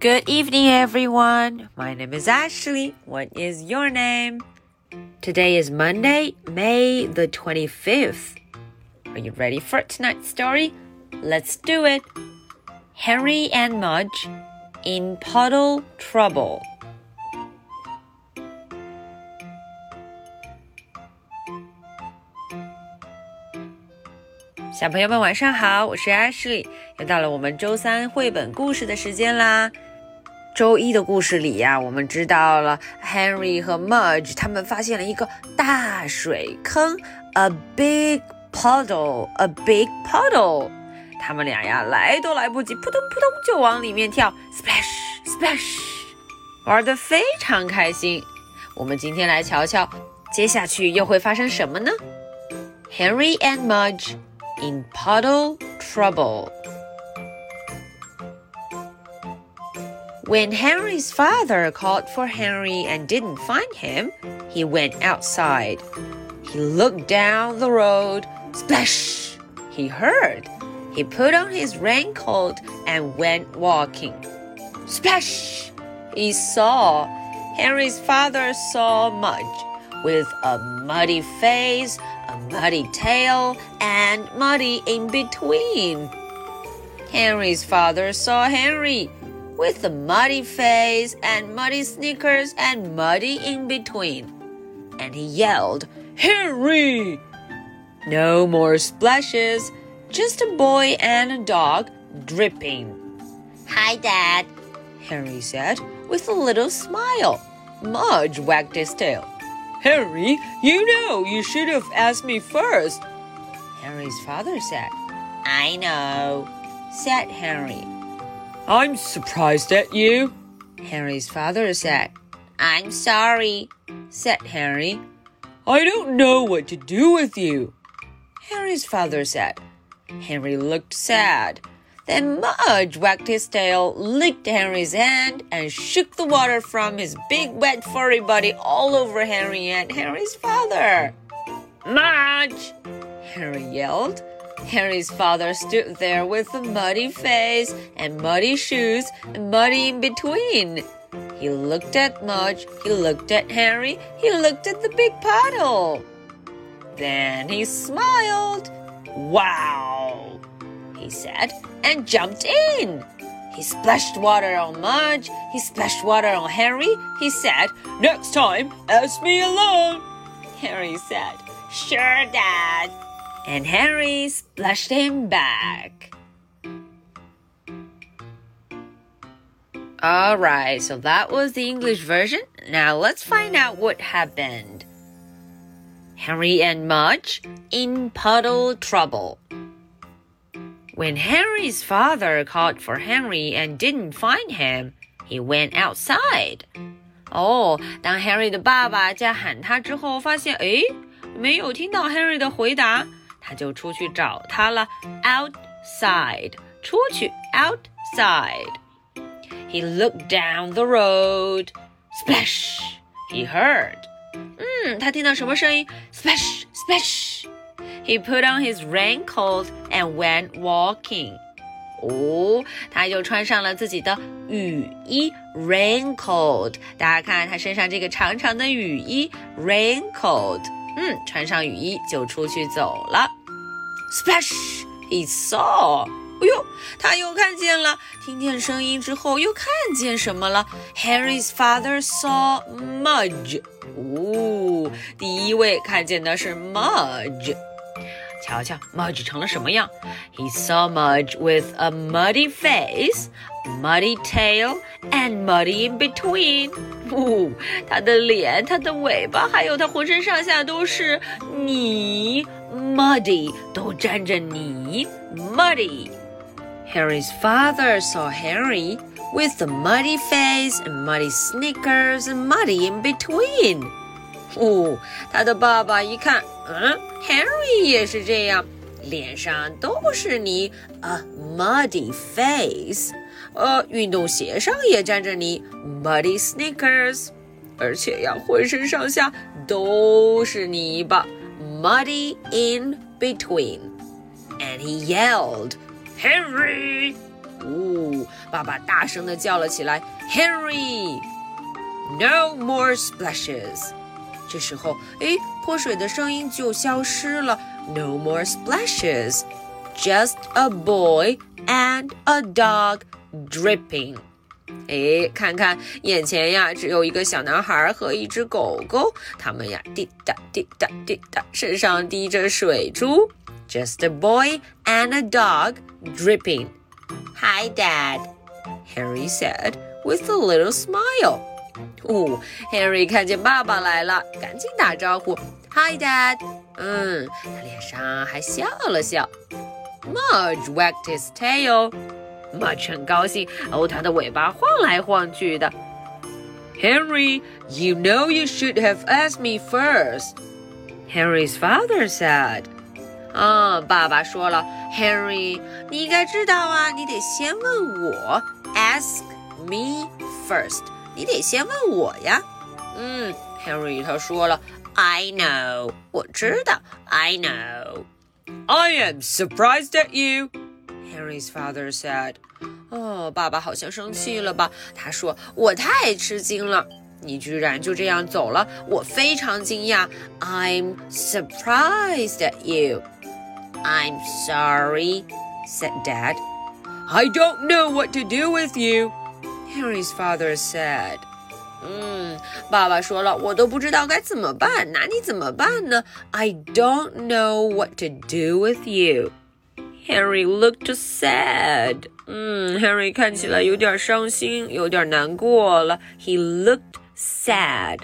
Good evening, everyone. My name is Ashley. What is your name? Today is Monday, May the 25th. Are you ready for tonight's story? Let's do it. Henry and Mudge in puddle trouble. 小朋友们晚上好，我是 Ashley，又到了我们周三绘本故事的时间啦。周一的故事里呀、我们知道了 Henry 和 Mudge 他们发现了一个大水坑，a big puddle，a big puddle。他们俩呀来都来不及，扑通扑通就往里面跳，splash splash，玩得非常开心。我们今天来瞧瞧，接下去又会发生什么呢？Henry and Mudge。In puddle trouble. When Henry's father called for Henry and didn't find him, he went outside. He looked down the road. Splash! He heard. He put on his raincoat and went walking. Splash! He saw. Henry's father saw Mudge with a muddy face, a muddy tail, and muddy in between. Henry's father saw Henry with a muddy face and muddy sneakers and muddy in between. And he yelled, Henry! No more splashes, just a boy and a dog dripping. Hi, Dad, Henry said with a little smile. Mudge wagged his tail. Henry, you know you should have asked me first. Henry's father said. I know, said Henry. I'm surprised at you, Henry's father said. I'm sorry, said Henry. I don't know what to do with you, Henry's father said. Henry looked sad. Then Mudge wagged his tail, licked Henry's hand, and shook the water from his big wet furry body all over Henry and Henry's father. Mudge! Henry yelled. Henry's father stood there with a muddy face and muddy shoes and muddy in between. He looked at Mudge, he looked at Henry, he looked at the big puddle. Then he smiled. Wow! Said, and jumped in. He splashed water on Mudge, he splashed water on Henry. He said, Next time, ask me alone. Henry said, Sure, Dad. And Henry splashed him back. Alright, so that was the English version. Now let's find out what happened. Henry and Mudge in puddle trouble. When Henry's father called for Henry and didn't find him, he went outside. 哦，当 Henry 的爸爸在喊他之后，发现诶没有听到 Henry 的回答，他就出去找他了。Outside，出去，outside。He looked down the road. Splash! He heard. 嗯，他听到什么声音？Splash! Splash! He put on his raincoat and went walking. 哦，他就穿上了自己的雨衣 raincoat。大家看他身上这个长长的雨衣 raincoat。嗯，穿上雨衣就出去走了。Splash! He saw. 哎呦，他又看见了。听见声音之后，又看见什么了？Harry's father saw Mudge. 哦，第一位看见的是 Mudge。 瞧瞧，Mudge 成了什么样？He saw Mudge with a muddy face, muddy tail, and muddy in between. 哦，他的脸、他的尾巴，还有他浑身上下都是泥，muddy，都沾着泥，muddy。Harry's father saw Harry with a muddy face and muddy sneakers and muddy in between. 哦，他的爸爸一看，嗯，Henry 也是这样，脸上都是泥，a muddy face。呃，运动鞋上也沾着泥，muddy sneakers，而且呀，浑身上下都是泥巴，muddy in between。And he yelled, Henry！哦，爸爸大声的叫了起来，Henry！No more splashes！ 这时候，诶，泼水的声音就消失了。No more splashes. Just a boy and a dog dripping. 哎，看看眼前呀，只有一个小男孩和一只狗狗，他们呀滴答滴答滴答，身上滴着水珠。Just a boy and a dog dripping. Hi, Dad, Harry said with a little smile. 哦，Harry 看见爸爸来了，赶紧打招呼，Hi, Dad。嗯，他脸上还笑了笑。Mudge wagged his tail. Mudge 很高兴，哦，他的尾巴晃来晃去的。Henry, you know you should have asked me first. Henry's father said. 啊，爸爸说了，Henry，你应该知道啊，你得先问我，ask me first。 你得先问我呀。嗯，Henry 他说了，I know，我知道，I know。I am surprised at you. Henry's father said. 哦，爸爸好像生气了吧？他说我太吃惊了，你居然就这样走了，我非常惊讶。I'm surprised at you. I'm sorry, said Dad. I don't know what to do with you. Henry's father said. 嗯，爸爸说了，我都不知道该怎么办，拿你怎么办呢？I don't know what to do with you. Henry looked sad. 嗯，Henry 看起来有点伤心，有点难过了。He looked sad.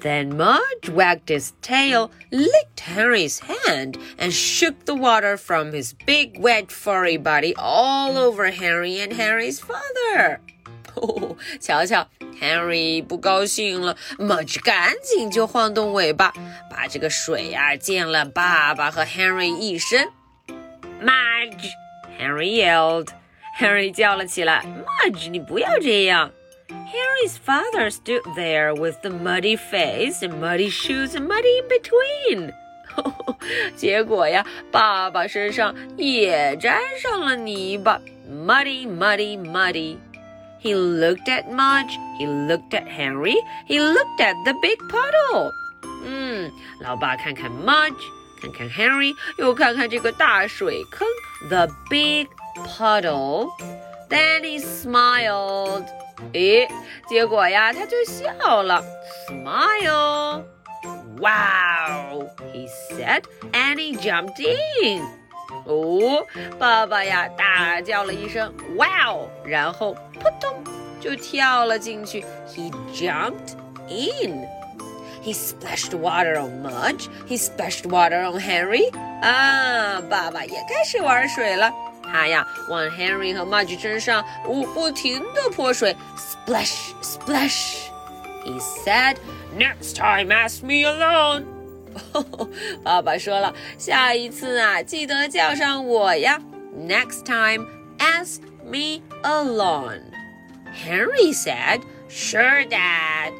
Then Mudge wagged his tail, licked Henry's hand, and shook the water from his big, wet, furry body all over Henry and Harry's father. 哦，瞧瞧，Henry 不高兴了，Mudge 赶紧就晃动尾巴，把这个水呀、啊、溅了爸爸和 Henry 一身。Mudge，Henry yelled。Henry 叫了起来，Mudge，你不要这样。Harry's father stood there with the muddy face and muddy shoes and muddy in between. 结果呀，爸爸身上也沾上了泥巴，muddy, muddy, muddy. He looked at Mudge. He looked at Henry. He looked at the big puddle. 嗯，老爸看看 Mudge，看看 Henry，又看看这个大水坑，the big puddle. Then he smiled. 诶，结果呀，他就笑了，smile. Wow, he said, and he jumped in. 哦，爸爸呀，大叫了一声 “Wow”，然后扑通就跳了进去。He jumped in. He splashed water on Mudge. He splashed water on Henry. 啊，爸爸也开始玩水了。他呀，往 Henry 和 Mudge 身上不不停的泼水，splash splash。He said, "Next time, ask me alone." 爸爸说了，下一次啊，记得叫上我呀。Next time, ask me alone. Henry said, "Sure, Dad."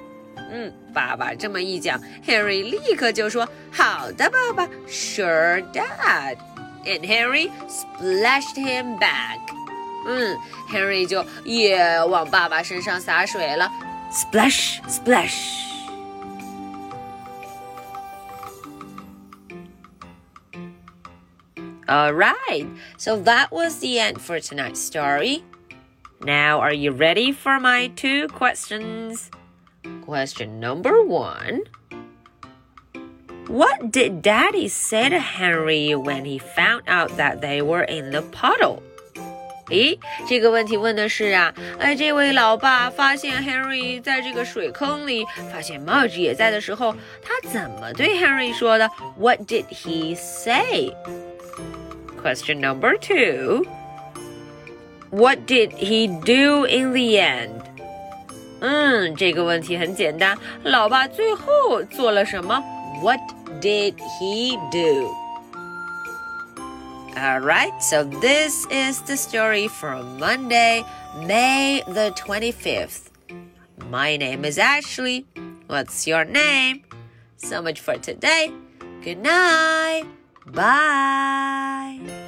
嗯，爸爸这么一讲，Henry 立刻就说：“好的，爸爸，Sure, Dad." And Henry splashed him back. 嗯，Henry 就也往爸爸身上洒水了，splash, splash. All right, so that was the end for tonight's story. Now, are you ready for my two questions? Question number one What did Daddy say to Henry when he found out that they were in the puddle? 诶，这个问题问的是啊，哎，这位老爸发现 Henry 在这个水坑里，发现 Mudge 也在的时候，他怎么对 Henry 说的？What did he say? Question number two. What did he do in the end? 嗯，这个问题很简单，老爸最后做了什么？What did he do? Alright, so this is the story for Monday, May the 25th. My name is Ashley. What's your name? So much for today. Good night. Bye.